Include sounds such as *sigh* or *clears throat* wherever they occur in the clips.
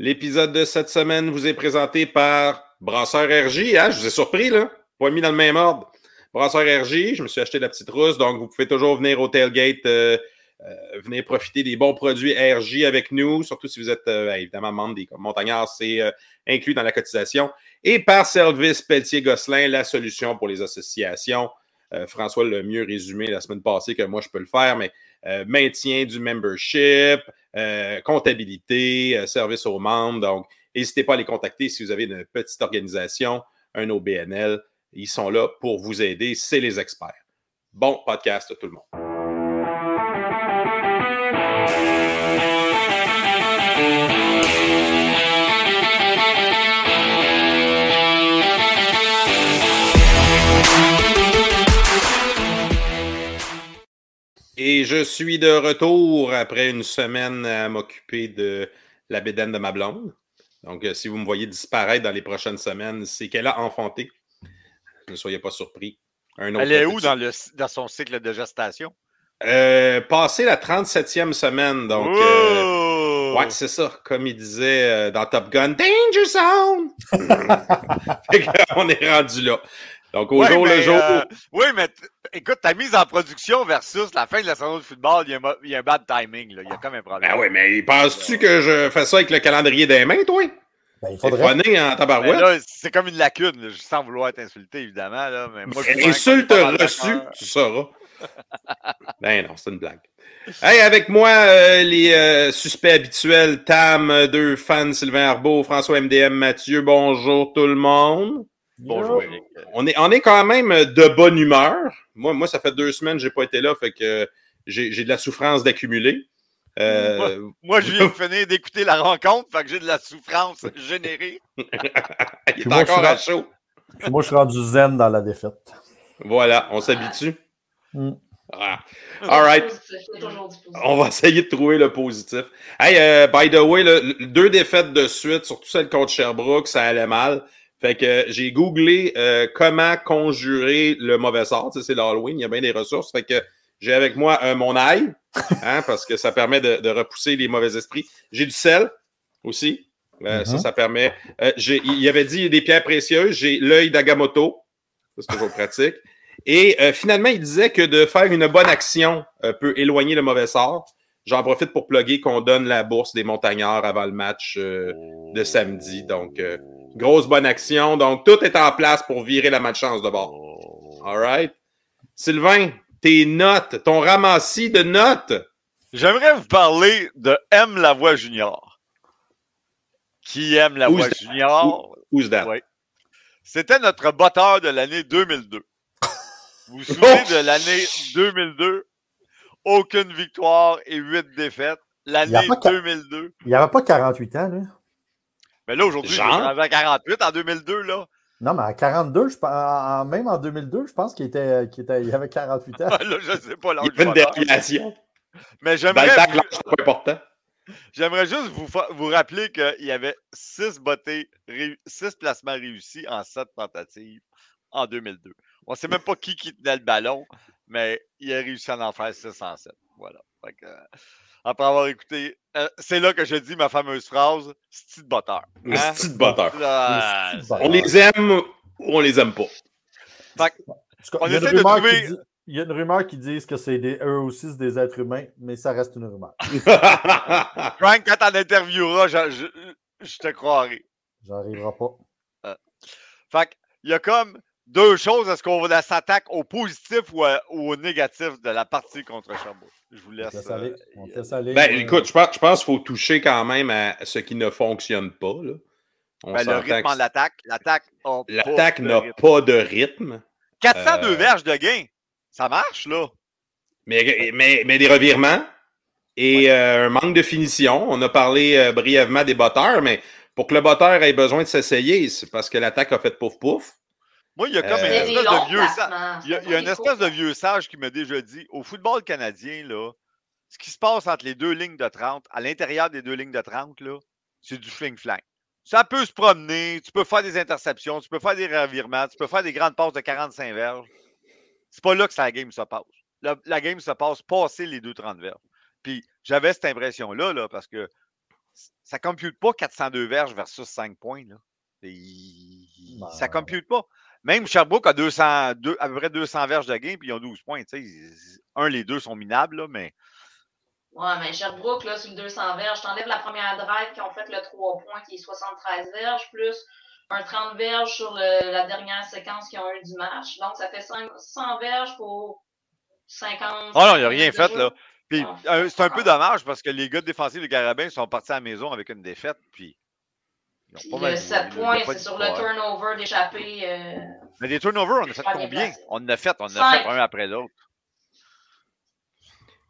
L'épisode de cette semaine vous est présenté par Brasseur RJ. Hein? Je vous ai surpris, là. Pas mis dans le même ordre. Brasseur RJ, je me suis acheté la petite rousse, donc vous pouvez toujours venir au tailgate, euh, euh, venir profiter des bons produits RJ avec nous, surtout si vous êtes euh, évidemment membre des montagnards, c'est euh, inclus dans la cotisation. Et par Service Pelletier-Gosselin, la solution pour les associations. Euh, François l'a mieux résumé la semaine passée que moi je peux le faire, mais euh, maintien du membership, euh, comptabilité, euh, service aux membres. Donc, n'hésitez pas à les contacter si vous avez une petite organisation, un OBNL. Ils sont là pour vous aider. C'est les experts. Bon podcast à tout le monde. Et je suis de retour après une semaine à m'occuper de la bédaine de ma blonde. Donc, euh, si vous me voyez disparaître dans les prochaines semaines, c'est qu'elle a enfanté. Ne soyez pas surpris. Un autre Elle est où dans, le, dans son cycle de gestation? Euh, passé la 37e semaine. Donc, euh, ouais, c'est ça. Comme il disait euh, dans Top Gun, Danger Zone! *laughs* Fait qu'on est rendu là. Donc, au Ouais, jour le jour. euh, oui, mais écoute, ta mise en production versus la fin de la saison de football, il y a un, mo- il y a un bad timing. Là. Il y a comme un problème. Ben oui, mais penses-tu que je fais ça avec le calendrier des mains, toi? Ben, il C'est faudrait. en tabarouette. là, c'est comme une lacune, là, sans vouloir t'insulter, évidemment. Là, mais moi, suis Insulte reçue, tu sauras. *laughs* ben non, c'est une blague. Hey, avec moi, euh, les euh, suspects habituels, Tam, deux fans, Sylvain Arbeau, François MDM, Mathieu, bonjour tout le monde. Bonjour, Eric. On est, on est quand même de bonne humeur. Moi, moi ça fait deux semaines que j'ai pas été là, fait que euh, j'ai j'ai de la souffrance d'accumuler. Euh, Moi, je viens de finir d'écouter la rencontre, fait que j'ai de la souffrance générée. *laughs* il est moi, je encore suis à chaud. Puis moi, je suis rendu zen dans la défaite. Voilà, on s'habitue. Mm. Ah. All right. On va essayer de trouver le positif. Hey, euh, by the way, deux défaites de suite, surtout celle contre Sherbrooke, ça allait mal. Fait que euh, j'ai googlé euh, comment conjurer le mauvais sort. Tu sais, c'est l'Halloween, il y a bien des ressources. Fait que j'ai avec moi euh, mon ail, hein, parce que ça permet de, de repousser les mauvais esprits. J'ai du sel aussi. Euh, Ça, Mhm. ça permet. euh, j'ai- il avait dit des pierres précieuses. J'ai l'œil d'Agamotto. Ça, c'est toujours pratique. Et euh, finalement, il disait que de faire une bonne action euh, peut éloigner le mauvais sort. J'en profite pour plugger qu'on donne la bourse des montagnards avant le match euh, de samedi. Donc, euh, grosse bonne action. Donc, tout est en place pour virer la malchance de bord. All right. Sylvain, tes notes, ton ramassis de notes. J'aimerais vous parler de M. Lavoie Junior. Qui aime Lavoie Who's that? Junior? Who's that? Ouais. C'était notre botteur de l'année 2002. *laughs* Vous vous souvenez de l'année 2002? Aucune victoire et huit défaites. L'année pas qu'à- 2002. Il n'y avait pas 48 ans, là. Mais là, aujourd'hui, je rendu à 48 en 2002, là. Non, mais à 42, je, pense- en- en- même en 2002, je pense qu'il était, il avait 48 ans. *laughs* là, je sais pas Il y une déviation. Mais Dans j'aimerais important. J'aimerais juste vous, rappeler qu'il y avait six bottés, réu- six placements réussis en sept tentatives en 2002. On ne sait même pas qui, qui tenait le ballon, mais il a réussi à en faire six en sept. Voilà. Fait que, euh, après avoir écouté, euh, c'est là que je dis ma fameuse phrase botteur. *laughs* Hein? style botteur. Ah, style On les aime ou on les aime pas. Fait On il, y a une essaie de rumeur trouver- qui dit, il y a une rumeur qui dit que c'est des, eux aussi, des êtres humains, mais ça reste une rumeur. *laughs* Frank, quand t'en intervieweras, je, je- je te croirai. J'arriverai pas. Fait que, il y a comme deux choses. Est-ce qu'on va s'attaque au positif ou, à- ou au négatif de la partie contre Sherbrooke? Je vous laisse. aller. euh, On te laisse aller. ben, Euh, écoute, je pense, je pense qu'il faut toucher quand même à ce qui ne fonctionne pas. Là. On ben, le rythme en l'attaque. L'attaque de n'a rythme. pas de rythme, 402 euh, verges de gain. Ça marche, là. mais, mais, mais des revirements et euh, un manque de finition. On a parlé euh, brièvement des botteurs, mais pour que le botteur ait besoin de s'essayer, c'est parce que l'attaque a fait pouf pouf. Moi, il y a comme Euh, une Il y a espèce de vieux sage. Il y a, il y a une espèce de vieux sage qui m'a déjà dit au football canadien, là, ce qui se passe entre les deux lignes de 30, à l'intérieur des deux lignes de 30, là, c'est du fling-flang. Ça peut se promener, tu peux faire des interceptions, tu peux faire des revirements, tu peux faire des grandes passes de 45 verges. C'est pas là que la game se passe. La, la game se passe passer les deux 30 verges. Puis j'avais cette impression-là, là, parce que ça ne compute pas 402 verges versus 5 points. Là. Ça ne compute pas. Même Sherbrooke a 200, à peu près 200 verges de game, puis ils ont 12 points. Un, les deux sont minables, là, mais. Ouais, mais Sherbrooke, là, sur le 200 verges, t'enlèves la première drive qui ont fait le 3 points, qui est 73 verges, plus un 30 verges sur la dernière séquence qui ont eu du match. Donc, ça fait 100 verges pour 50. Oh non, il n'y a rien fait, là. Puis, euh, c'est un peu dommage parce que les gars défensifs de Carabin sont partis à la maison avec une défaite, puis le 7 points, c'est sur le turnover d'échapper. Euh, Mais des turnovers, on a fait combien? On en a fait, on en a fait un après l'autre.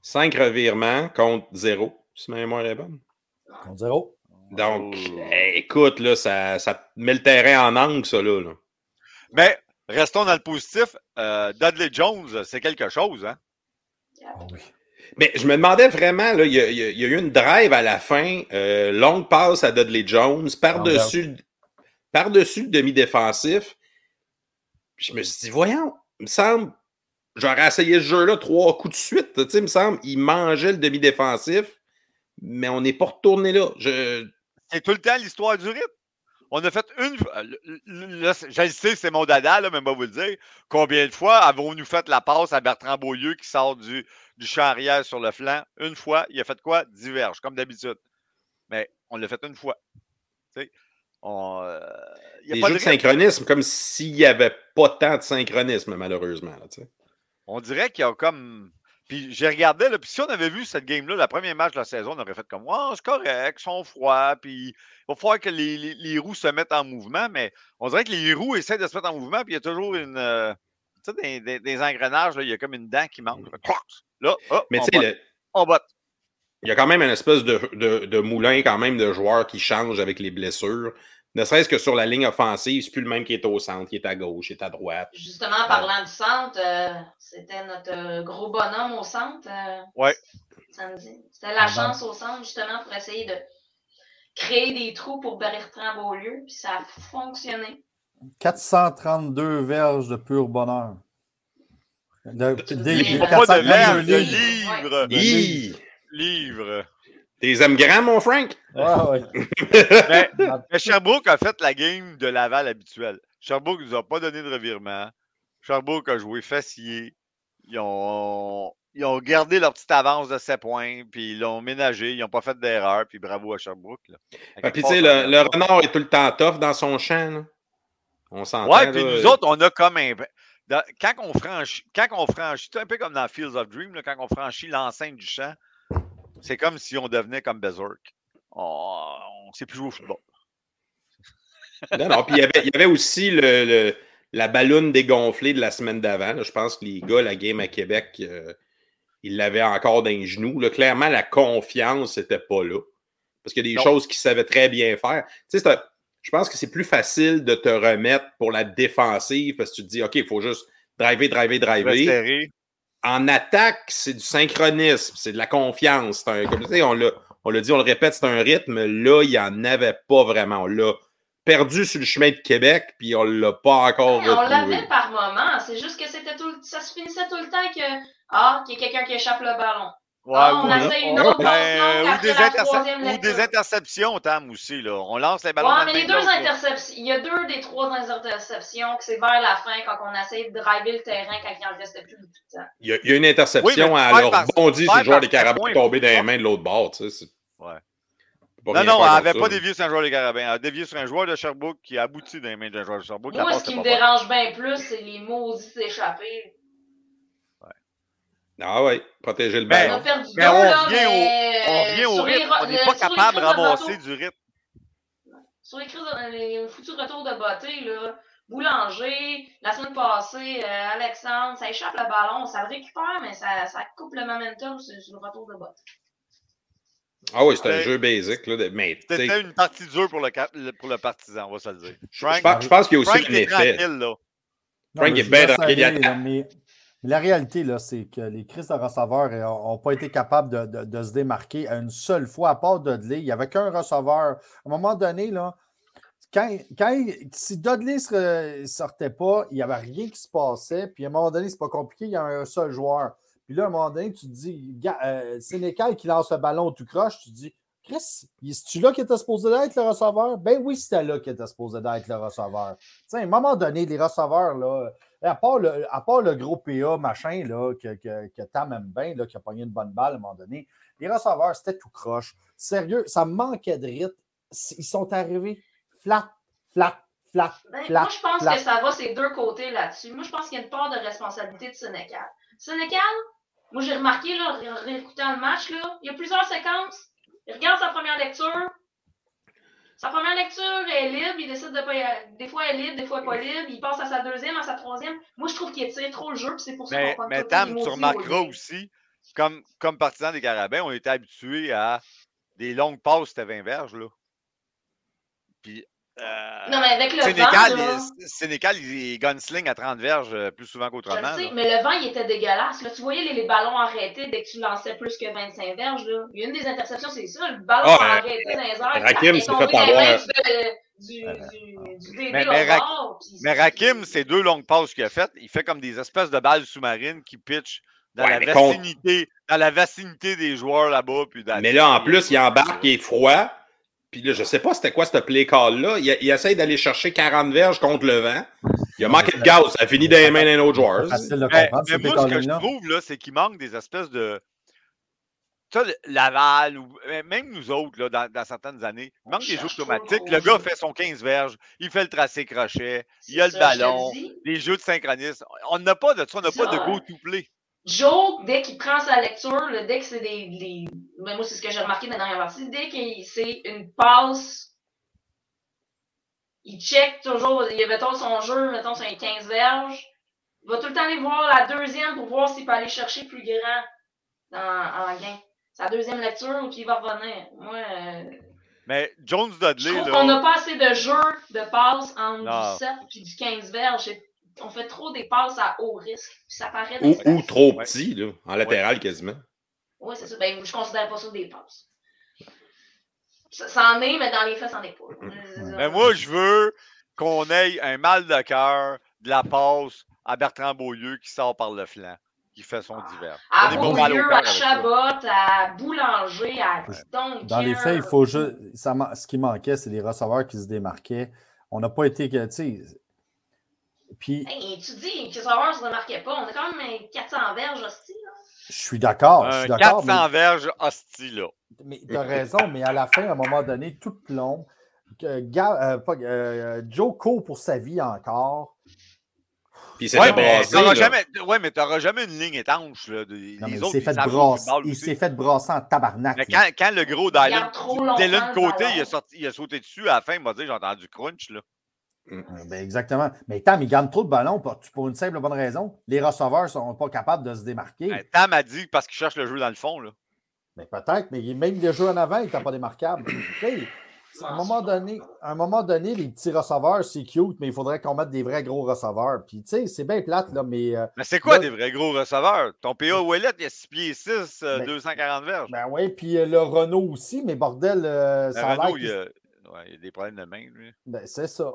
5 revirements contre 0, si ma mémoire est bonne. Contre 0. Donc, oh. écoute, là, ça, ça, met le terrain en angle, ça, là. Mais restons dans le positif. Euh, Dudley Jones, c'est quelque chose, hein? Oh oui. Mais je me demandais vraiment, là, il, y a, eu une drive à la fin, euh, longue passe à Dudley Jones, par-dessus par -dessus le demi-défensif. Je me suis dit, voyons, il me semble, j'aurais essayé ce jeu-là trois coups de suite. Tu sais, il me semble, il mangeait le demi-défensif, mais on n'est pas retourné là. Je... C'est tout le temps l'histoire du rythme. On a fait une. Là, je sais, c'est mon dada, là, mais va vous le dire. Combien de fois avons-nous fait la passe à Bertrand Beaulieu qui sort du, du champ arrière sur le flanc? Une fois, il a fait quoi? Diverge, comme d'habitude. Mais on l'a fait une fois. Tu on, euh, Des jeux de, synchronisme, comme s'il n'y avait pas tant de synchronisme, malheureusement. Là, on dirait qu'il y a comme puis j'ai regardé, là, puis si on avait vu cette game-là, le premier match de la saison, on aurait fait comme oh, c'est correct, ils sont froids, puis il va falloir que les, les, roues se mettent en mouvement, mais on dirait que les roues essaient de se mettre en mouvement, puis il y a toujours une. Euh, tu sais, des, des, engrenages, là, il y a comme une dent qui manque. Là, oh, mais on, botte. on botte. Il y a quand même une espèce de, de, de, moulin quand même de joueurs qui changent avec les blessures. Ne serait-ce que sur la ligne offensive, c'est plus le même qui est au centre, qui est à gauche, qui est à droite. Justement, parlant du centre, euh, c'était notre euh, gros bonhomme au centre. Euh, oui. C'était la chance au centre, justement, pour essayer de créer des trous pour Bertrand Beaulieu, puis ça a fonctionné. 432 verges de pur bonheur. De, de, de, pas de verges, de livres. Livres. Livres. T'es aimes grand, mon Frank? Ah, ouais. mais, *laughs* *laughs* Sherbrooke a fait la game de Laval habituelle. Sherbrooke ne nous a pas donné de revirement. Sherbrooke a joué facier. Ils ont, ils ont gardé leur petite avance de 7 points, puis ils l'ont ménagé. Ils n'ont pas fait d'erreur, puis bravo à Sherbrooke. Là. puis tu sais, le, le, renard est tout le temps tough dans son champ. Là. On s'entend. Ouais, puis nous autres, on a comme un. Quand on franchit, quand on franchit, c'est un peu comme dans Fields of Dream, là, quand on franchit l'enceinte du champ, c'est comme si on devenait comme Berserk. On ne sait plus jouer au football. non, non. Puis il y avait, il y avait aussi le, la ballonne dégonflée de la semaine d'avant. Je pense que les gars, la game à Québec, euh, ils l'avaient encore dans les genoux. Là. Clairement, la confiance n'était pas là. Parce qu'il y a des choses qu'ils savaient très bien faire. Tu sais, je pense que c'est plus facile de te remettre pour la défensive parce que tu te dis, OK, il faut juste driver, driver, driver en attaque, c'est du synchronisme, c'est de la confiance. Un, comme tu sais, on l'a, on l'a dit, on le répète, c'est un rythme. Là, il n'y en avait pas vraiment. On l'a perdu sur le chemin de Québec, puis on ne l'a pas encore On l'avait par moment. C'est juste que c'était tout, ça se finissait tout le temps que ah, qu'il y a quelqu'un qui échappe le ballon. Ouais, ah, on essaie une autre ben, ou, des ou des interceptions, Tam, aussi. Là. On lance les ballons. Ouais, mais les deux interceptions, il y a deux des trois interceptions que c'est vers la fin quand on essaie de driver le terrain quand il en restait plus de temps. Il y a, il y a une interception oui, à leur bondi sur le joueur des Carabins tombé dans les mains de l'autre bord. Tu sais, ouais. Non, non, elle n'avait pas dévié sur un joueur des Carabins. Elle a dévié sur un joueur de Sherbrooke qui a abouti dans les mains d'un joueur de Sherbrooke. Moi, ce qui me dérange bien plus, c'est les maudits échappés. Ah oui, protéger le ballon. On a perdu deux, on, là, revient mais... au, on revient au rythme. On n'est pas capable de ramasser du rythme. Sur les, les foutus retours de beauté, là, Boulanger, la semaine passée, euh, Alexandre, ça échappe le ballon, ça le récupère, mais ça, ça coupe le momentum sur, sur le retour de botte. Ah oui, c'est un jeu basic. Là, mais, C'était une partie dure pour le, pour le partisan, on va se le dire. Frank, je, pense, qu'il y a aussi un effet. Frank est bien tranquille. La réalité, là, c'est que les crises de receveurs n'ont pas été capables de, se démarquer une seule fois, à part Dudley. Il n'y avait qu'un receveur. À un moment donné, là, quand, si Dudley ne sortait pas, il n'y avait rien qui se passait. Puis à un moment donné, c'est pas compliqué, il y a un seul joueur. Puis là, à un moment donné, tu te dis, euh, Sénécal qui lance le ballon tout croche, tu te dis, Chris, c'est-tu là qui était supposé d'être le receveur? Ben oui, c'était là qui était supposé d'être le receveur. Tu sais, à un moment donné, les receveurs, là, à part le, à part le gros PA machin là, que, que, que Tam aime bien, là, qui a pogné une bonne balle à un moment donné, les receveurs, c'était tout croche. Sérieux, ça manquait de rythme. Ils sont arrivés flat, flat, flat, Ben, flat. moi, je pense flat. que ça va ces deux côtés là-dessus. Moi, je pense qu'il y a une part de responsabilité de Sénécal. Sénécal, moi, j'ai remarqué, là, en réécoutant le match, là, il y a plusieurs séquences. Il regarde sa première lecture. Sa première lecture est libre. Il décide de pas. Des fois, elle est libre, des fois, elle n'est pas libre. Il passe à sa deuxième, à sa troisième. Moi, je trouve qu'il étire trop le jeu, puis c'est pour ça qu'on prend mais Tam, tu remarqueras aussi, comme, comme partisan des Carabins, on était habitués à des longues passes, c'était 20 verges, là. Puis. Euh, Non, mais avec le Sénécal, vent, là, il- Sénécal, il il gunsling à 30 verges euh, plus souvent je qu'autrement. le sais, là. mais le vent, il était dégueulasse. Là, tu voyais les, les ballons arrêtés dès que tu lançais plus que 25 verges. Là. Il y a une des interceptions, c'est ça. Le ballon euh, arrêté dans les airs. Rakim s'est fait avoir. mains Du, du, du DB Mais- bord, Rakim, ces deux longues passes qu'il a faites, il fait comme des espèces de balles sous-marines qui pitchent dans, Ouais, la vicinité, dans la vicinité des joueurs là-bas. Puis dans- Mais là, en plus, il embarque, il est froid. Puis là, je sais pas c'était quoi ce play call-là. Il, il essaye d'aller chercher 40 verges contre le vent. Il a manqué de gaz. Ça a fini dans les mains d'un autre joueur. Mais, moi, ce que je trouve, là, c'est qu'il manque des espèces de. Tu sais, Laval, ou même nous autres, là, dans, dans certaines années, il manque des jeux automatiques. le gars fait son 15 verges, il fait le tracé crochet, il a le ballon, les jeux de synchronisme. On n'a pas de ça, on n'a pas de go-to-play. Joe, dès qu'il prend sa lecture, là, dès que c'est des. des- ben, moi, c'est ce que j'ai remarqué dans la dernière partie. Dès que c'est une passe, il check toujours. Il mettons son jeu, mettons, c'est un 15 verges. Il va tout le temps aller voir la deuxième pour voir s'il peut aller chercher plus grand dans, en gain. Sa deuxième lecture, puis il va revenir. Moi, euh, Mais Jones je Dudley, trouve là, qu'on n'a pas assez de jeux de passes entre Non. du 7 et du 15 verges. On fait trop des passes à haut risque. Ça paraît Ou, ou trop Ouais. petit, là, en latéral quasiment. Oui, c'est ça. Ben, je considère pas ça des passes. Ça, ça en est, mais dans les faits, ça en est pas. *laughs* Euh, Mais moi, je veux qu'on ait un mal de cœur de la passe à Bertrand Beaulieu qui sort par le flanc, qui fait son divers. À Beaulieu, à. Chabot, à Boulanger, à Duncan. Dans les faits, il faut juste. ça ce qui manquait, c'est les receveurs qui se démarquaient. On n'a pas été. tu sais, Puis, Hey, tu dis que sauveurs ne se remarquaient pas. On a quand même 400 verges hosties. là. je suis d'accord. Je Un suis d'accord. 400 verges hostie, là. Mais, tu as raison, mais à la fin, à un moment donné, tout Ga- euh, euh, Joe court pour sa vie encore. Puis Ouais, mais t'auras jamais, ouais, mais t'auras jamais une ligne étanche. Là, de- Non, les mais il autres, s'est fait, il s'est fait brasser en tabarnak. Mais quand, quand le gros Dylan, Dylan le Côté, il a, sorti, il a sauté dessus à la fin, il m'a dit j'ai entendu crunch. Là. Euh, ben, exactement. Mais Tam, il gagne trop de ballons pour, pour une simple bonne raison. Les receveurs ne sont pas capables de se démarquer. Euh, Tam a dit parce qu'il cherche le jeu dans le fond. Là. Mais peut-être, mais même le jeu en avant, il n'était pas démarquable. *clears throat* À, un moment donné, à un moment donné, les petits receveurs, c'est cute, mais il faudrait qu'on mette des vrais gros receveurs. Puis, tu sais, c'est bien plate, là, mais. euh, Mais c'est quoi Là- des vrais gros receveurs? Ton PA Ouellet, il a 6 pieds 6, euh, Ben- 240 verges. ben oui, puis euh, le Renault aussi, mais bordel, euh, ça a Renault, il a, ouais, il a des problèmes de main, lui. Ben, c'est ça.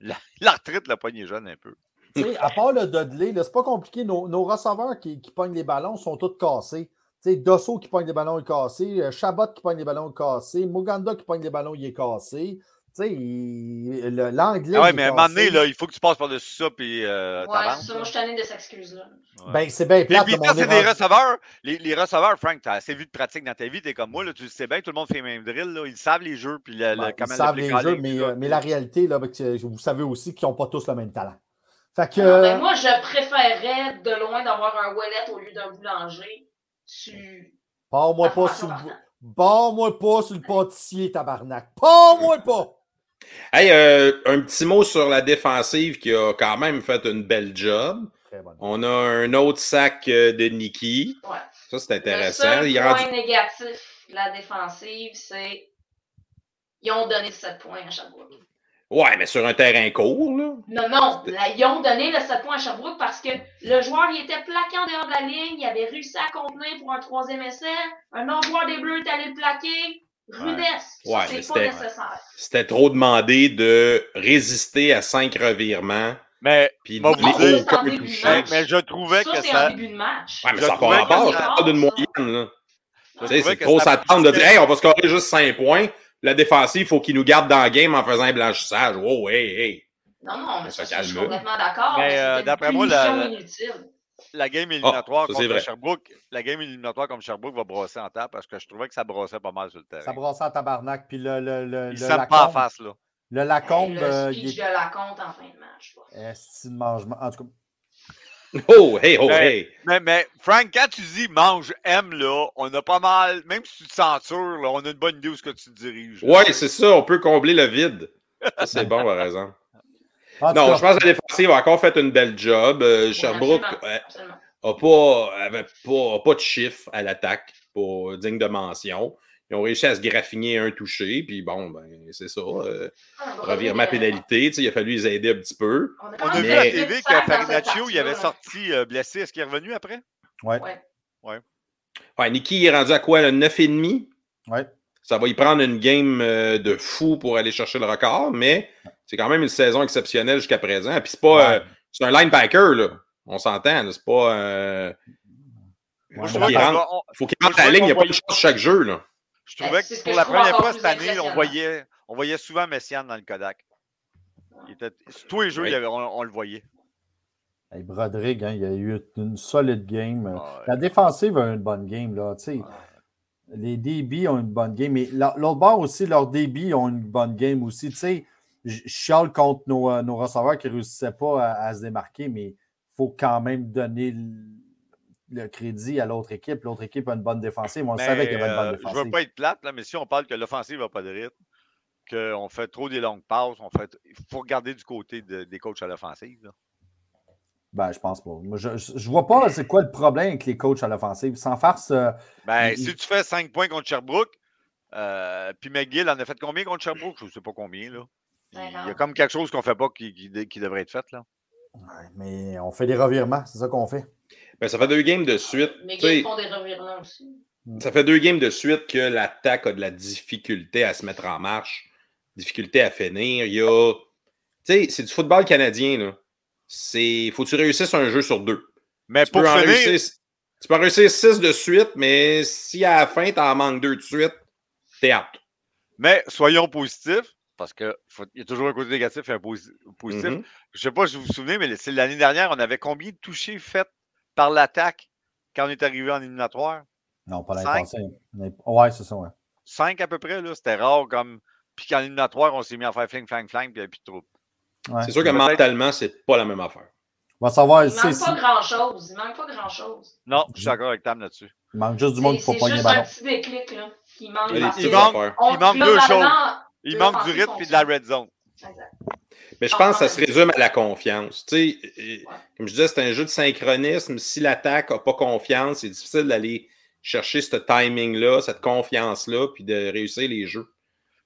*laughs* L'arthrite l'a pogné jeune un peu. Tu sais, à part le Dudley, c'est pas compliqué. Nos, nos receveurs qui, qui pognent les ballons sont tous cassés. Tu sais, Dosso qui pogne les ballons est cassé. euh, Chabot qui pogne les ballons est cassé. Muganda qui pogne les ballons, il est cassé. Tu sais, il- le- l'anglais. Ah est mais à un moment donné, là, il faut que tu passes par-dessus ça, puis euh, Ouais, ça. Moi, je suis tanné de cette excuse-là. Ouais. Ben, c'est bien Puis, plate. puis on c'est est des receveurs. Les, les receveurs, Frank, tu as assez vu de pratique dans ta vie, tu es comme moi, là, tu le sais bien, tout le monde fait les mêmes drills. Là. Ils savent les jeux, puis Ben, ils savent les jeux, puis mais, euh, mais la réalité, là, que vous savez aussi qu'ils n'ont pas tous le même talent. Fait que. Non, ben, moi, je préférerais de loin d'avoir un wallet au lieu d'un boulanger. Tu... Pars-moi pas sur. Pars-moi pas sur le pâtissier, tabarnak. Pars-moi pas! Hey, euh, un petit mot sur la défensive qui a quand même fait une belle job. On a un autre sac euh, de Nikki. Ouais. Ça, c'est Le intéressant. seul Il est point rendu- négatif de la défensive, c'est ils ont donné 7 points à Sherbrooke. Ouais, mais sur un terrain court, là. Non, non, là, ils ont donné le 7 points à Sherbrooke parce que le joueur il était plaqué en dehors de la ligne, il avait réussi à contenir pour un troisième essai, un autre joueur des Bleus est allé le plaquer. Rudesse, Ouais, mais c'est pas c'était- nécessaire. C'était trop demandé de résister à cinq revirements. Mais, Puis Moi, vous les dire- en mais, mais je trouvais Ça, que c'est en ça. début de match. Ouais, mais Je ça rapport. ça- Je parle d'une moyenne, là. Tu sais, c'est trop s'attendre de dire, hey, on va scorer juste 5 points. La défensive, il faut qu'il nous garde dans le game en faisant un blanchissage. Oh, hey, hey. Non, non, mais Ça ça, je suis complètement d'accord. Mais, mais euh, d'après une moi, la- la- inutile. La game éliminatoire contre. Sherbrooke, la game éliminatoire contre Sherbrooke va brosser en table parce que je trouvais que ça brossait pas mal sur le terrain. Ça brassait en tabarnak. Puis le, le, le, Ils le savent pas en Lacombe- face, là. Le Lacombe, Hey, euh, le il speech est. de la compte en fin de match. Est-ce qu'il mange. En tout cas, *laughs* Oh, hey, oh, Ben, hey. Mais, mais Frank, quand tu dis mange, aime, là, on a pas mal, même si tu te censures, là, on a une bonne idée où ce que tu te diriges. là. Ouais, c'est ça, on peut combler le vide. C'est bon, par exemple. En Non, je pense que la défensive a encore fait une belle job. Euh, Oui, Sherbrooke absolument, euh, pas, avait pas, a pas de chiffre à l'attaque pour digne de mention. Ils ont réussi à se graffiner un touché, puis bon, ben, c'est ça. euh, Ah, revirement revenir, pénalité, tu sais, il a fallu les aider un petit peu. On a, vu à fait TV que Farinaccio, il avait sorti euh, blessé. Est-ce qu'il est revenu après? ouais. Ouais. Ouais, Nicky est rendu à quoi, le 9,5? Ouais. Ça va y prendre une game euh, de fou pour aller chercher le record, mais c'est quand même une saison exceptionnelle jusqu'à présent. Puis c'est pas. Ouais. euh, c'est un linebacker, là. On s'entend. C'est pas. euh, faut rentre, on- faut qu'il rentre à la ligne, il n'y a pas de chance chaque jeu, là. je trouvais que pour la première fois cette année, on voyait, on voyait souvent Messiane dans le Kodak. Il était, tous les jeux, Oui. il y avait- on, on le voyait. Hey, Broderick, hein, il a eu une solide game. Ouais. La défensive a une bonne game. Là, tu sais. Les DB ont une bonne game. Mais la- l'autre bord aussi, leurs DB ont une bonne game aussi. Tu sais, je chiale contre nos, euh, nos receveurs qui ne réussissaient pas à, à se démarquer, mais il faut quand même donner le, le crédit à l'autre équipe. L'autre équipe a une bonne défensive. On Mais, savait qu'il y avait une bonne euh, je défensive. veux pas être plate, là, mais si on parle que l'offensive n'a pas de rythme, qu'on fait trop des longues passes, on fait, il faut regarder du côté de- des coachs à l'offensive. Ben, je pense pas. Moi, je ne vois pas c'est quoi le problème avec les coachs à l'offensive? Sans farce, euh, Ben, Il- si tu fais 5 points contre Sherbrooke, euh, puis McGill en a fait combien contre Sherbrooke? Je ne sais pas combien. Là. Il y a comme quelque chose qu'on ne fait pas qui, qui, qui devrait être fait. Là. ouais, mais on fait des revirements. C'est ça qu'on fait. Ben, ça fait deux games de suite. Mais ils font des revirements aussi. Ça fait deux games de suite que l'attaque a de la difficulté à se mettre en marche, difficulté à finir. Il y a. Tu sais, c'est du football canadien, là. C'est. Faut que tu réussisses un jeu sur deux. Mais Tu pour peux, en finir, réussir, tu peux en réussir six de suite, mais si à la fin, t'en manques deux de suite, t'es out. mais soyons positifs, parce qu'il y a toujours un côté négatif et un posi- positif. Je ne sais pas si vous vous souvenez, mais c'est l'année dernière, on avait combien de touchés faits par l'attaque quand on est arrivé en éliminatoire? Non, pas Cinq? l'impossible. Ouais, c'est ça. Ouais. Cinq à peu près, là. C'était rare comme. Puis qu'en éliminatoire, on s'est mis à faire fling, fling, fling, puis il n'y avait plus de. Ouais. C'est sûr que mentalement, c'est pas la même affaire. On va savoir. Il c'est- manque c'est- pas grand-chose. Il manque pas grand-chose. Non, je suis d'accord avec Tam là-dessus. Il manque juste du monde C'est c'est pogner le juste un ballon. petit déclic là, manque. Il a manque- affaires. on- il manque deux globalement, Il manque du rythme et de la red zone. exact. Mais je pense que ça se résume à la confiance. Tu sais, comme je disais, c'est un jeu de synchronisme. Si l'attaque n'a pas confiance, c'est difficile d'aller chercher ce timing-là, cette confiance-là, puis de réussir les jeux.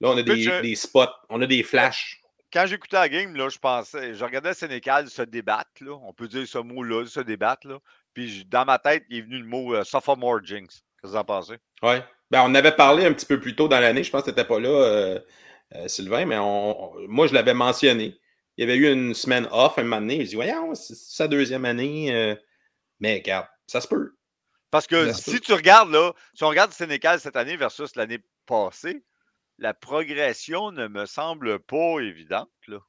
Là, on a des, je- des spots, on a des flashs. Quand j'écoutais la game, là, je pensais, je regardais le Sénécal se débattre, là. On peut dire ce mot-là, se débattre, là. Puis dans ma tête, il est venu le mot euh, sophomore jinx. Qu'est-ce que vous en pensez? Ouais. Ben, on avait parlé un petit peu plus tôt dans l'année. Je pense que tu n'étais pas là, euh, euh, Sylvain, mais on, on- moi, je l'avais mentionné. Il y avait eu une semaine off un moment donné. Je dis, voyons, c'est c'est sa deuxième année. euh, mais regarde, ça se peut. Parce que si peut. tu regardes, là, si on regarde le Sénécal cette année versus l'année passée, la progression ne me semble pas évidente, là.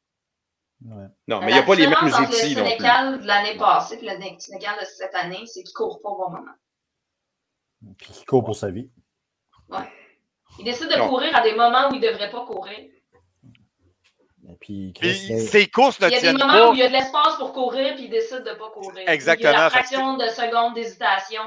Ouais. Non, mais il n'y a pas les mêmes outils Le non plus. Sénécal de l'année passée et le Sénégal de cette année, c'est qu'il ne court pas au bon moment. Puis il court pour sa vie. Il décide de Non. courir à des moments où il ne devrait pas courir. Et puis, Puis Chris, ses courses ne Il y a des moments pas. où il y a de l'espace pour courir, puis il décide de ne pas courir. Exactement. Il y a que fraction de seconde d'hésitation.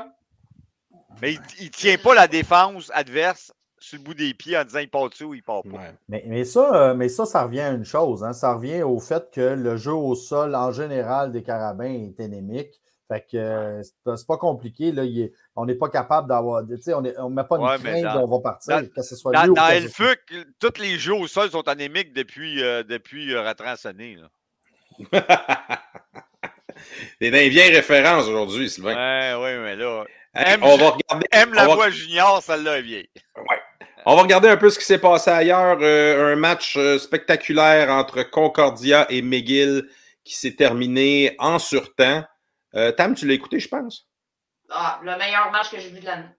Mais il ne tient pas la défense adverse sur le bout des pieds en disant il part dessus ou il part pas. Ouais. Mais, mais ça, euh, mais ça, ça revient à une chose. hein. Ça revient au fait que le jeu au sol, en général, des carabins est anémique. Fait que euh, c'est pas- compliqué. Là. Il est- on n'est pas capable d'avoir. Tu sais, on ne met pas une Ouais, crainte dans- on va partir, dans- que ce soit Dans, lui ou dans tous les jeux au sol sont anémiques depuis, euh, depuis euh, là. *laughs* T'es dans les vieilles références aujourd'hui, Sylvain. Ouais, mais là. Hey, aime- on, va regarder, Aime la On va- voix junior, celle-là est vieille. on va regarder un peu ce qui s'est passé ailleurs. Euh, un match euh, spectaculaire entre Concordia et McGill qui s'est terminé en surtemps. Euh, Tam, tu l'as écouté, je pense? Ah, le meilleur match que j'ai vu de l'année.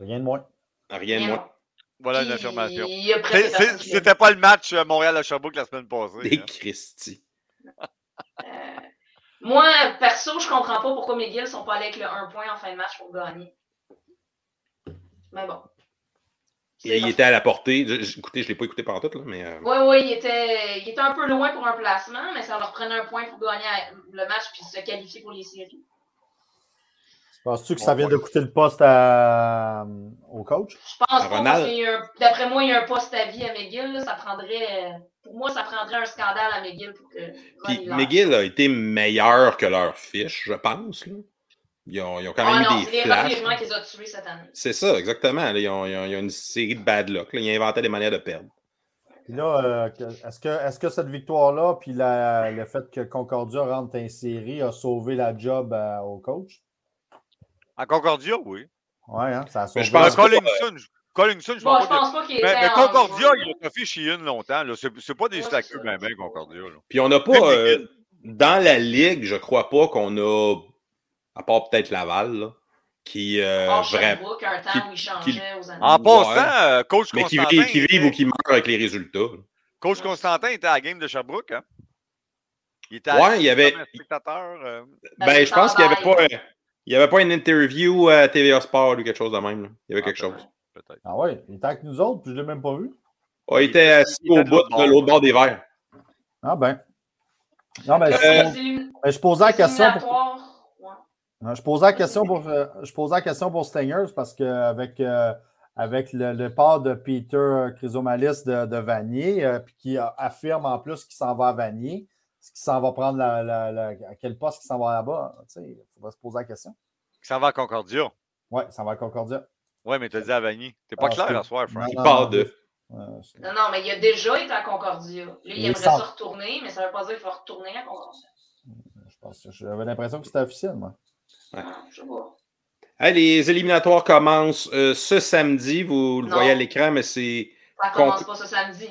Rien de moins. Rien de moins. Voilà une affirmation. C'était pas le match euh, Montréal-Sherbrooke la semaine passée. Des hein. Christy. Euh, moi, perso, je comprends pas pourquoi McGill ne sont pas allés avec le 1 point en fin de match pour gagner. Mais bon. Et il était à la portée. Je- écoutez, je ne l'ai pas écouté par tout, là, mais. euh, Oui, oui, il était, il était un peu loin pour un placement, mais ça leur prenait un point pour gagner le match puis se qualifier pour les séries. Penses-tu que ça vient de coûter le poste à- au coach? Je pense un- d'après moi, il y a un poste à vie à McGill. là, ça prendrait, pour moi, ça prendrait un scandale à McGill pour que Puis. McGill a été meilleur que leur fiche, je pense. là. Ils, ont, ils ont quand même Ah non, eu c'est des les flashs. revirements qu'ils ont tués cette année. C'est ça, exactement. là. Ils, ont, ils ont- ils ont une série de bad luck. là. Ils inventaient des manières de perdre. Puis là, euh, que- est-ce que, est que cette victoire-là, puis la- le fait que Concordia rentre en série a sauvé la job à- au coach? À Concordia, oui. Oui, hein, ça a sauvé. je pense Euh, pas- Collingson, je- Bon, pense je pas que- pense pas qu'il Mais, mais Concordia, il a toffé chez une longtemps. là. C'est c'est pas des Ouais, slackers, c'est ça. ben, ben, Concordia. là. Puis on n'a pas. Même euh, dans la ligue, je crois pas qu'on a. À part peut-être Laval, là, qui. euh, un temps qui- où il changeait qui- aux années. En Ouais. passant, euh, coach mais qui, Constantin. vit- qui vivent était- ou qui meurent avec les résultats. Coach Constantin était à la game de Sherbrooke. Hein? Il était Ouais, il y avait- spectateur. euh, Ben, Ben, je pense qu'il n'y avait pas. Il n'y avait pas une interview à TVA Sport ou quelque chose de même. là. Il y avait Ah, quelque chose. peut-être. Ah oui, il était avec nous autres, puis je ne l'ai même pas vu. Ouais, il Il était assis il était au bout de bord. l'autre bord des verres. Ah ben. Non, mais Euh, je, mais je posais la question pour, ouais. Je posais la question pour, euh, je posais la question pour Stingers parce qu'avec euh, avec le, le part de Peter Chrysomalis de, de Vanier, euh, puis qui affirme en plus qu'il s'en va à Vanier, est-ce qu'il s'en va prendre la, la- la- à quel poste qu'il s'en va là-bas? Tu sais, Il faudrait se poser la question. Il s'en va à Concordia. Oui, ça va à Concordia. Ouais, mais t'as dit à Vanier. T'es pas Ah, clair à soir, Frank. Non, Il non, de. Non, non, mais il a déjà été à Concordia. Là, il, Il aimerait ça retourner, mais ça ne veut pas dire qu'il va retourner à Concordia. je pense- J'avais l'impression que c'était officiel, moi. Ouais. Ah, Je. Hey, les éliminatoires commencent euh, ce samedi. Vous le Non. voyez à l'écran, mais c'est. Ça Compl- commence pas ce samedi.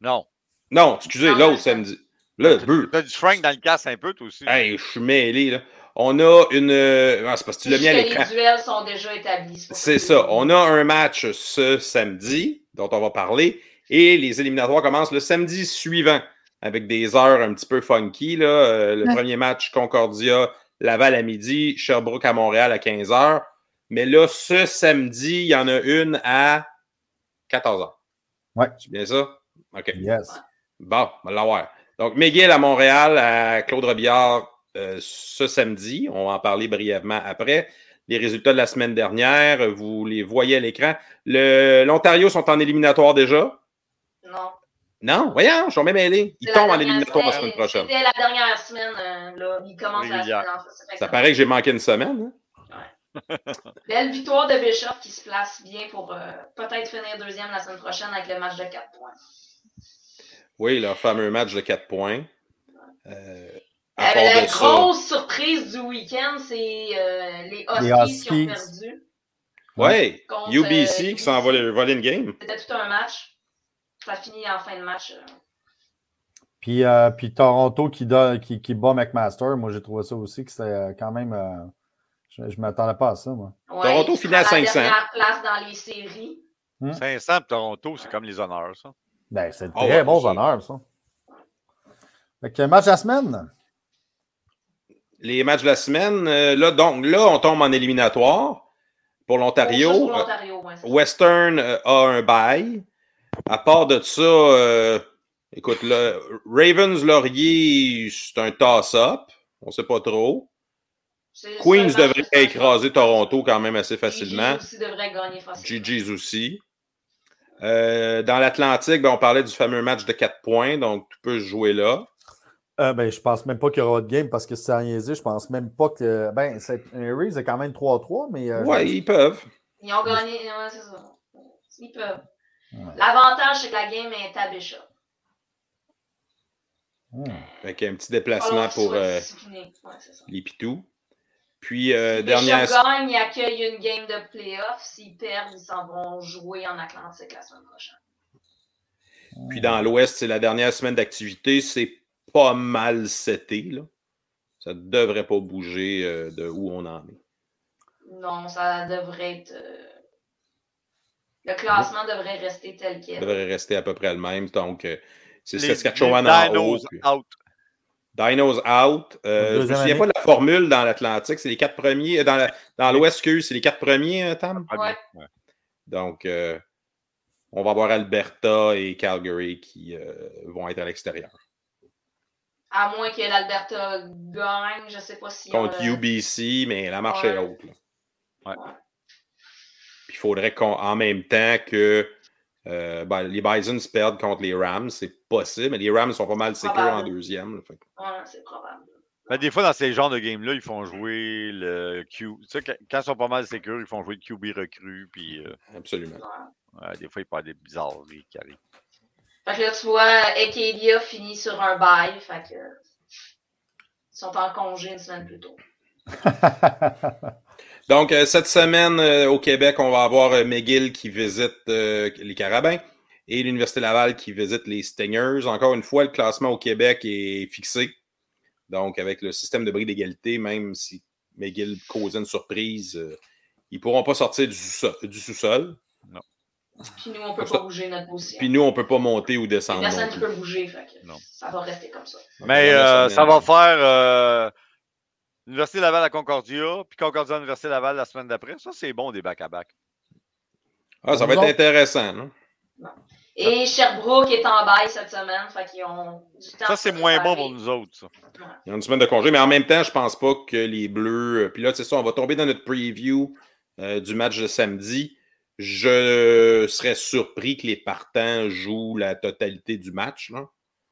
Non. Non, excusez, l'autre samedi. Là, beuh. T'as du Frank dans le casse un peu, toi aussi. Hey, je suis mêlé, là. On a une. euh, Ah, c'est parce que tu l'as mis à l'écran. Les duels sont déjà établis. C'est ça. On a un match ce samedi dont on va parler et les éliminatoires commencent le samedi suivant avec des heures un petit peu funky. Là. Euh, le Ouais. premier match Concordia, Laval à midi, Sherbrooke à Montréal à 15h. Mais là, ce samedi, il y en a une à 14h. Ouais. C'est bien ça? OK. Yes. Bon, on va l'avoir. Donc, McGill à Montréal, à Claude Robillard euh, ce samedi. On va en parler brièvement après. Les résultats de la semaine dernière, vous les voyez à l'écran. Le- L'Ontario sont en éliminatoire déjà? Non. Non, voyons, je suis même mêlé. La tombent en éliminatoire la semaine prochaine. C'était la dernière semaine. euh, là. Il commence la semaine. ça Ça paraît que j'ai manqué une semaine. hein? Belle victoire de Bishop qui se place bien pour euh, peut-être finir deuxième la semaine prochaine avec le match de 4 points. Oui, leur fameux match de 4 points. Euh, à Euh, part la de ça, grosse surprise du week-end, c'est euh, les, Huskies qui ont perdu. ouais, contre, UBC euh, qui s'en va voler une game. C'était tout un match. Ça finit en fin de match. euh. Puis, euh, puis Toronto qui, donne- qui, qui bat McMaster, moi j'ai trouvé ça aussi que c'était quand même. euh, je ne m'attendais pas à ça, moi. Ouais, Toronto finit à prend la 500. dernière place dans les séries. 500 pour Toronto, c'est comme les honneurs, ça. Ben, c'est de Ah très ouais, bons honneurs, ça. Fait que match de la semaine? Les matchs de la semaine, euh, là, donc là, on tombe en éliminatoire pour l'Ontario. ouais, ça. Western euh, a un bail. À part de ça, euh, écoute, le Ravens Laurier, c'est un toss-up. On ne sait pas trop. Queens devrait ça écraser. Toronto quand même assez facilement. GG aussi devrait gagner facilement. GG's aussi. Euh, dans l'Atlantique, ben, on parlait du fameux match de 4 points, donc tu peux jouer là. Euh, ben, je pense même pas qu'il y aura de game parce que c'est à niaiser. Je pense même pas que. Ben, c'est- est quand même 3-3, mais. euh, Ouais, ils peuvent. Ils ont gagné, ouais, c'est ça. Ils peuvent. Ouais. L'avantage, c'est que la game est à Bishop. Hmm. Fait qu'il y a un petit déplacement pour euh. Ouais, les Pitous. Puis, euh, Si dernière. Bishop gagne, ils accueillent une game de playoff. S'ils perdent, ils s'en vont jouer en Atlantique la semaine prochaine. Puis dans l'Ouest, c'est la dernière semaine d'activité. C'est pas mal seté. Là. Ça devrait pas bouger euh, de où on en est. Non, ça devrait être. Le classement devrait rester tel quel. devrait rester à peu près le même. Donc, euh, c'est Saskatchewan les en haut. Dinos puis- out. Dinos out. Euh, je Deuxième me souviens année. pas de la formule dans l'Atlantique. C'est les quatre premiers. euh, Dans, la- dans l'Ouest, que c'est les quatre premiers, euh, Tam? Ouais. Donc, euh, on va avoir Alberta et Calgary qui euh, vont être à l'extérieur. À moins que l'Alberta gagne, je sais pas si. on Contre UBC, mais la marche Ouais. est haute. là. Ouais. Puis il faudrait qu'en même temps que euh, ben, les Bisons perdent contre les Rams. C'est possible, mais les Rams sont pas mal sécures en deuxième. là. Fait que- Ouais, c'est probable. Ben, des fois, dans ces genres de games-là, ils font jouer le Q. Tu sais, quand ils sont pas mal sécures, ils font jouer le QB recru. Puis, euh, Absolument. Ouais. ouais, des fois, il partent des bizarreries qui arrivent. Fait que là, tu vois, Acadia finit sur un bail. Fait que. Ils sont en congé une semaine plus tôt. *laughs* Donc, euh, cette semaine, euh, au Québec, on va avoir euh, McGill qui visite euh, les Carabins et l'Université Laval qui visite les Stingers. Encore une fois, le classement au Québec est fixé. Donc, avec le système de bris d'égalité, même si McGill causait une surprise, euh, ils ne pourront pas sortir du sous-sol. sous-sol. Puis nous, on peut Ça- pas bouger notre position. Puis nous, on ne peut pas monter ou descendre. personne non qui plus. peut bouger. Fait que Non. ça va rester comme ça. Mais euh, ça va faire euh, Université Laval à Concordia, puis Concordia Université Laval la semaine d'après. Ça, c'est bon, des back-à-back. Ah, ça va être intéressant. non? Et Sherbrooke est en bail cette semaine. Fait qu'ils ont du temps. Ça, c'est moins bon pour nous autres, ça. Il y a une semaine de congé, mais en même temps, je pense pas que les Bleus. euh, Puis là, c'est ça, on va tomber dans notre preview euh, du match de samedi. Je serais surpris que les partants jouent la totalité du match. Là.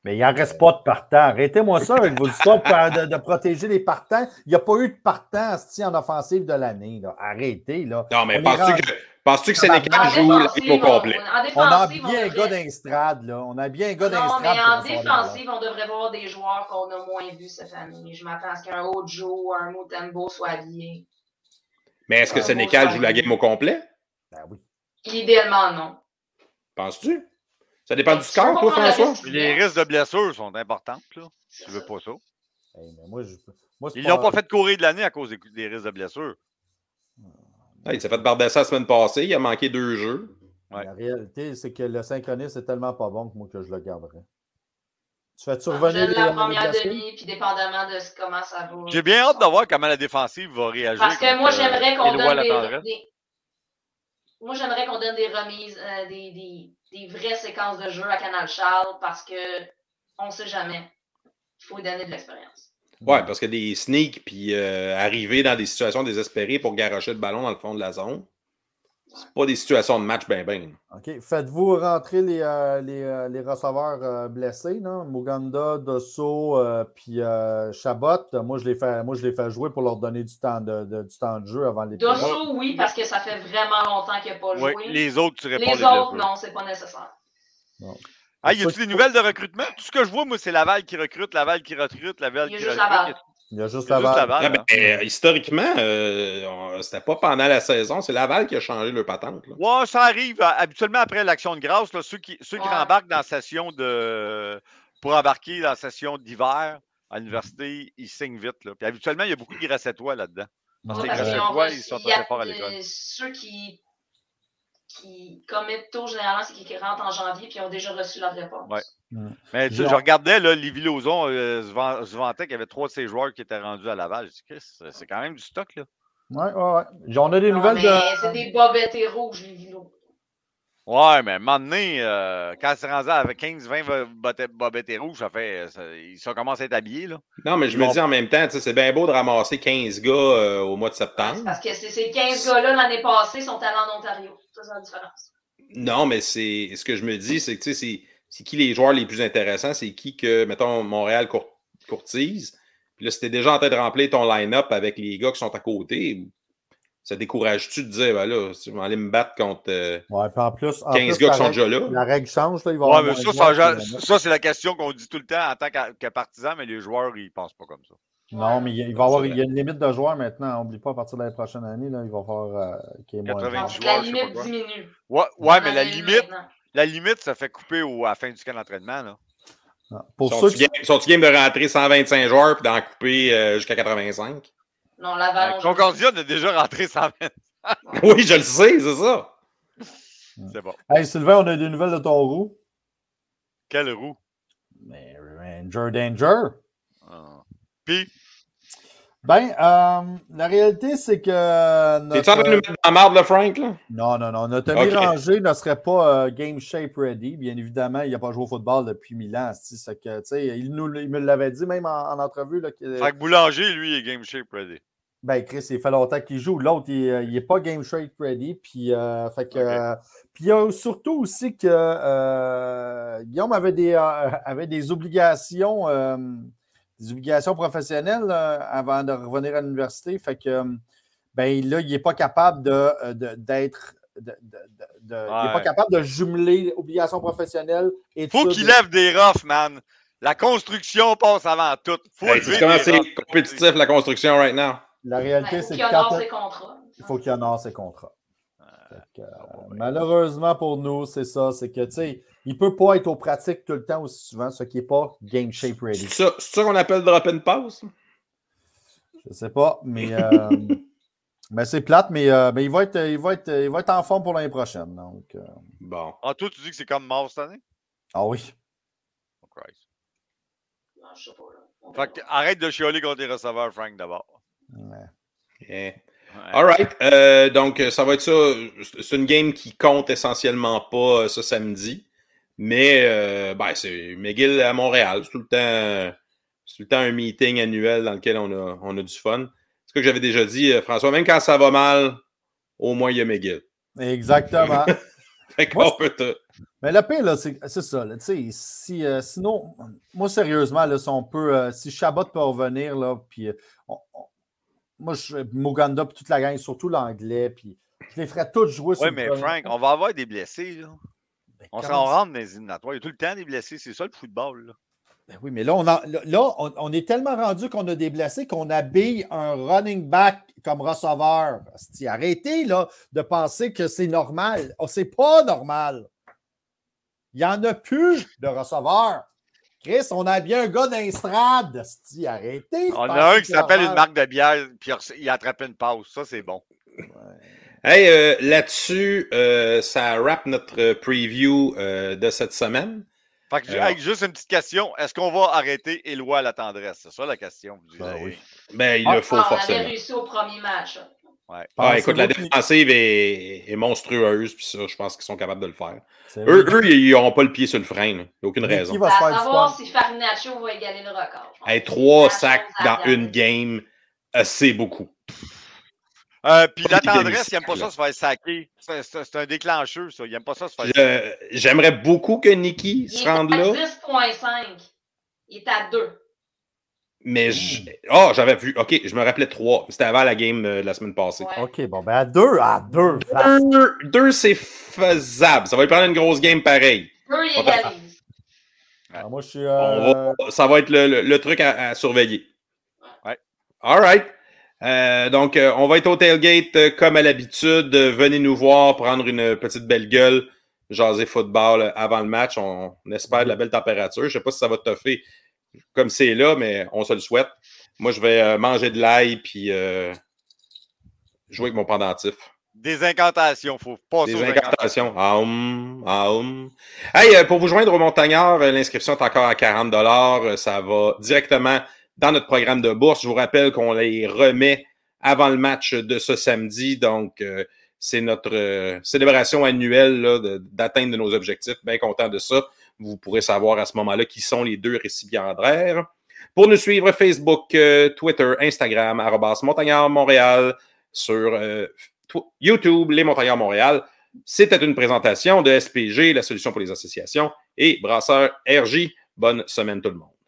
Mais il n'en reste pas de partants. Arrêtez-moi ça avec vos histoires de, de- de protéger les partants. Il n'y a pas eu de partants en offensive de l'année. là. Arrêtez. Là. Non, mais penses-tu que, penses-tu que En joue la défensive, game au complet? On a bien un gars d'Instrad. là. On a bien un gars Non, mais en défensive, on devrait voir des joueurs qu'on a moins vus cette année. Je m'attends à ce qu'un Ojo, un Mutembo soit habillé. Mais est-ce que Ah, Sénécal bon, joue la game au complet? Ben oui. Idéalement, non. Penses-tu? Ça dépend du score, pas toi, François? les risques de blessures sont importantes, là. Tu veux pas ça. Hey, mais moi, je, moi, c'est Ils l'ont pas fait courir de l'année à cause des, des risques de blessures. Ah, il s'est fait bardasser la semaine passée. Il a manqué deux jeux. Ouais. La réalité, c'est que le synchronisme est tellement pas bon que moi que je le garderais. Tu fais-tu Je revenir la première demi, puis dépendamment de ce- comment ça va. J'ai bien hâte de voir comment la défensive va réagir. Parce que moi, euh, j'aimerais qu'on Éloi donne des- Moi, j'aimerais qu'on donne des remises, euh, des, vraies séquences de jeu à Canal Charles parce que on sait jamais. Il faut donner de l'expérience. Ouais, parce que des sneaks, puis euh, arriver dans des situations désespérées pour garocher le ballon dans le fond de la zone, c'est pas des situations de match ben ben. OK. Faites-vous rentrer les, euh, les, euh, les receveurs euh, blessés, non? Muganda, Dosso, euh, puis euh, Chabot. Moi je, les fais, moi, je les fais jouer pour leur donner du temps de, de- du temps de jeu avant les. Dosso, oui, parce que ça fait vraiment longtemps qu'il n'a pas joué. les autres, tu réponds Les les autres, non, c'est pas nécessaire. Ah, y a-tu des nouvelles de recrutement? Tout ce que je vois, moi, c'est Laval qui recrute, Laval qui recrute, Laval Il y a qui juste recrute. Laval. Il y a juste a juste Laval. Laval. Ah, ben, hein. euh, historiquement, euh, c'était pas pendant la saison, c'est Laval qui a changé le patente. là. Ouais, ça arrive. Habituellement, après l'action de grâce, là, ceux qui, ceux qui Ouais. embarquent dans la session de. pour embarquer dans la session d'hiver à l'université, ils signent vite. Là. Puis habituellement, il y a beaucoup de grâce à toi là-dedans. Parce que les reçu- ils sont très forts à l'école. Ceux qui, qui commettent tôt, généralement, c'est qu'ils rentrent en janvier puis ont déjà reçu leur réponse. Ouais. Mais tu sais, Genre- je regardais, là, Lévi Lauzon euh, se van- se vantait qu'il y avait trois de ses joueurs qui étaient rendus à Laval. Je dis, Chris, c'est quand même du stock, là. Ouais, ouais, ouais. On a des Non, nouvelles mais de. C'est des bobettes et rouges, vilos. Ouais, mais à un moment donné, euh, quand c'est rendu avec 15-20 bobettes bobettes et rouges, ça fait. Ça, ils ça commence à être habillés, là. Non, mais je me Bon. dis en même temps, tu sais, c'est bien beau de ramasser 15 gars euh, au mois de septembre. Parce que ces 15 gars-là, l'année passée, sont allés en Ontario. Ça, c'est la différence. Non, mais c'est ce que je me dis, c'est que tu sais, c'est- qui les joueurs les plus intéressants, c'est qui que, mettons, Montréal cour- courtise? Puis là, si t'es déjà en train de remplir ton line-up avec les gars qui sont à côté, ça décourage-tu de dire, ben là, si je vais aller me battre contre euh, Ouais, puis en plus, en 15 plus, gars la qui sont règle- déjà là? La règle change. Là, il va y Ouais, avoir mais moins ça, c'est la question qu'on dit tout le temps en tant que, que partisan, mais les joueurs, ils pensent pas comme ça. Non, mais il il va y avoir il y a une limite de joueurs maintenant. N'oublie pas, à partir de l'année prochaine année, là, il va falloir euh, qu'il y ait moins de 80 joueurs. La limite diminue. Ouais, ouais mais la limite, maintenant. La limite, ça fait couper au, à la fin du camp d'entraînement, là. Non. Pour ceux Sont-tu qui game, sont-tu game de rentrer 125 joueurs puis d'en couper euh, jusqu'à 85? Non, Laval, Euh, on. Concordia a déjà rentré 120. *laughs* oui, je le sais, c'est ça. C'est bon. Hey, Sylvain, on a des nouvelles de ton roux. Quelle roue? Mais Ranger Danger. Ah. Puis, Ben, euh, la réalité, c'est que. notre- T'es-tu en train de nous mettre dans la marde, le Frank, là? Non, non, non. Notre ami. Ranger ne serait pas euh, game shape ready. Bien évidemment, il n'a pas joué au football depuis mille ans. que, tu sais, il, nous, il me l'avait dit même en, en entrevue. Là, que, Frank Boulanger, lui, est game shape ready. ben, Chris, il fait longtemps qu'il joue. L'autre, il n'est pas game shape ready. Puis, euh, fait que, euh, puis il y a surtout aussi que euh, Guillaume avait des, euh, avait des obligations, euh, des obligations professionnelles avant de revenir à l'université. Fait que euh, ben, là, il n'est pas capable de, euh, de- d'être. de- de- de- de- Il n'est pas capable de jumeler obligations professionnelles et Faut qu'il lève des roughs, man. La construction passe avant tout. Faut Hey, tu comment c'est roughs. compétitif, la construction, right now? La réalité, il faut c'est qu'il honore ses contrats. il faut qu'il honore ses contrats. Ah, que, euh, ben. malheureusement pour nous, c'est ça. C'est que, tu sais, il ne peut pas être aux pratiques tout le temps aussi souvent, ce qui n'est pas game shape ready. c'est ça qu'on appelle drop and pass? Je ne sais pas, mais, euh, *laughs* mais c'est plate, mais, euh, mais il, va être, il, va être, il va être en forme pour l'année prochaine. Donc, euh, Bon. Ah, toi, tu dis que c'est comme mort cette année? ah oui. Oh, Christ. Non, je sais pas. Là. On Fait que arrête de chialer contre les receveurs, Frank, d'abord. Ouais. Yeah. Ouais. All right. Euh, donc, ça va être ça. C'est une game qui compte essentiellement pas ce samedi. Mais euh, ben, c'est McGill à Montréal. C'est tout le temps, c'est tout le temps un meeting annuel dans lequel on a, on a du fun. C'est ce que j'avais déjà dit, euh, François. Même quand ça va mal, au moins il y a McGill. Exactement. *laughs* Fait qu'on Moi, peut te- Mais le pire, là, c'est c'est ça. là, tu sais, si, euh, sinon, moi, sérieusement, là, si on peut, euh, si Chabot peut revenir, là, puis euh, on- on- moi, je, Muganda, puis toute la gang, surtout l'anglais, puis je les ferais tous jouer sur Oui, le mais Frank, on va avoir des blessés. Là. On s'en rentre dans les éliminatoires. Il y a tout le temps des blessés. C'est ça le football. Là. Ben oui, mais là, on, là, on, on est tellement rendu qu'on a des blessés qu'on habille un running back comme receveur. Arrêtez là, de penser que c'est normal. Oh, c'est pas normal. Il n'y en a plus de receveurs. Chris, on a bien un gars d'instrade. Asti, Arrêtez. On a un qui s'appelle une marque de bière, puis il a- attrapé une pause. Ça, c'est bon. Hey, euh, là-dessus, euh, ça wrap notre preview euh, de cette semaine. Fait que, hey, juste une petite question. Est-ce qu'on va arrêter Éloi à la tendresse? C'est ça la question. vous Ben oui. Ben, il le faut Ah, on avait forcément. réussi au premier match. là. Ouais. Ah, écoute, la défensive est, est monstrueuse, puis ça, je pense qu'ils sont capables de le faire. Eux, eux ils n'auront pas le pied sur le frein. là. Il n'y a aucune Mais raison. Qui va savoir si Farinaccio va égaler le record. Hey, trois sacs dans une game, c'est beaucoup. Euh, puis la tendresse, il n'aime pas ça se faire saquer. C'est un déclencheur, ça. Il n'aime pas ça se faire J'aimerais beaucoup que Nikki Il se est rende à là, 10.5. Il est à 2. mais je- oh, j'avais vu. OK, je me rappelais trois. C'était avant la game euh, de la semaine passée. Ouais. OK, bon, ben à deux, à deux. Deux, deux, c'est faisable. Ça va lui prendre une grosse game pareil. Peu, il On va- égalise. Moi, je suis. Euh, va- ça va être le, le- le truc à, à surveiller. Ouais. All right. Euh, donc, euh, on va être au tailgate euh, comme à l'habitude. Venez nous voir, prendre une petite belle gueule, jaser football avant le match. On, on espère de la belle température. Je ne sais pas si ça va toffer comme c'est là, mais on se le souhaite. Moi, je vais manger de l'ail puis jouer avec mon pendentif. Des incantations. Il faut passer Des incantations. Aum, aum. Hey, pour vous joindre au Montagnard, l'inscription est encore à 40 Euh, Ça va directement dans notre programme de bourse. Je vous rappelle qu'on les remet avant le match de ce samedi. Donc, euh, c'est notre euh, célébration annuelle là, de- nos objectifs. Bien content de ça. Vous pourrez savoir à ce moment-là qui sont les deux récipiendaires. Pour nous suivre, Facebook, euh, Twitter, Instagram, arrobas Montagnard Montréal, sur YouTube, Les Montagnards Montréal. C'était une présentation de SPG, la solution pour les associations, et Brasseur RJ. Bonne semaine tout le monde.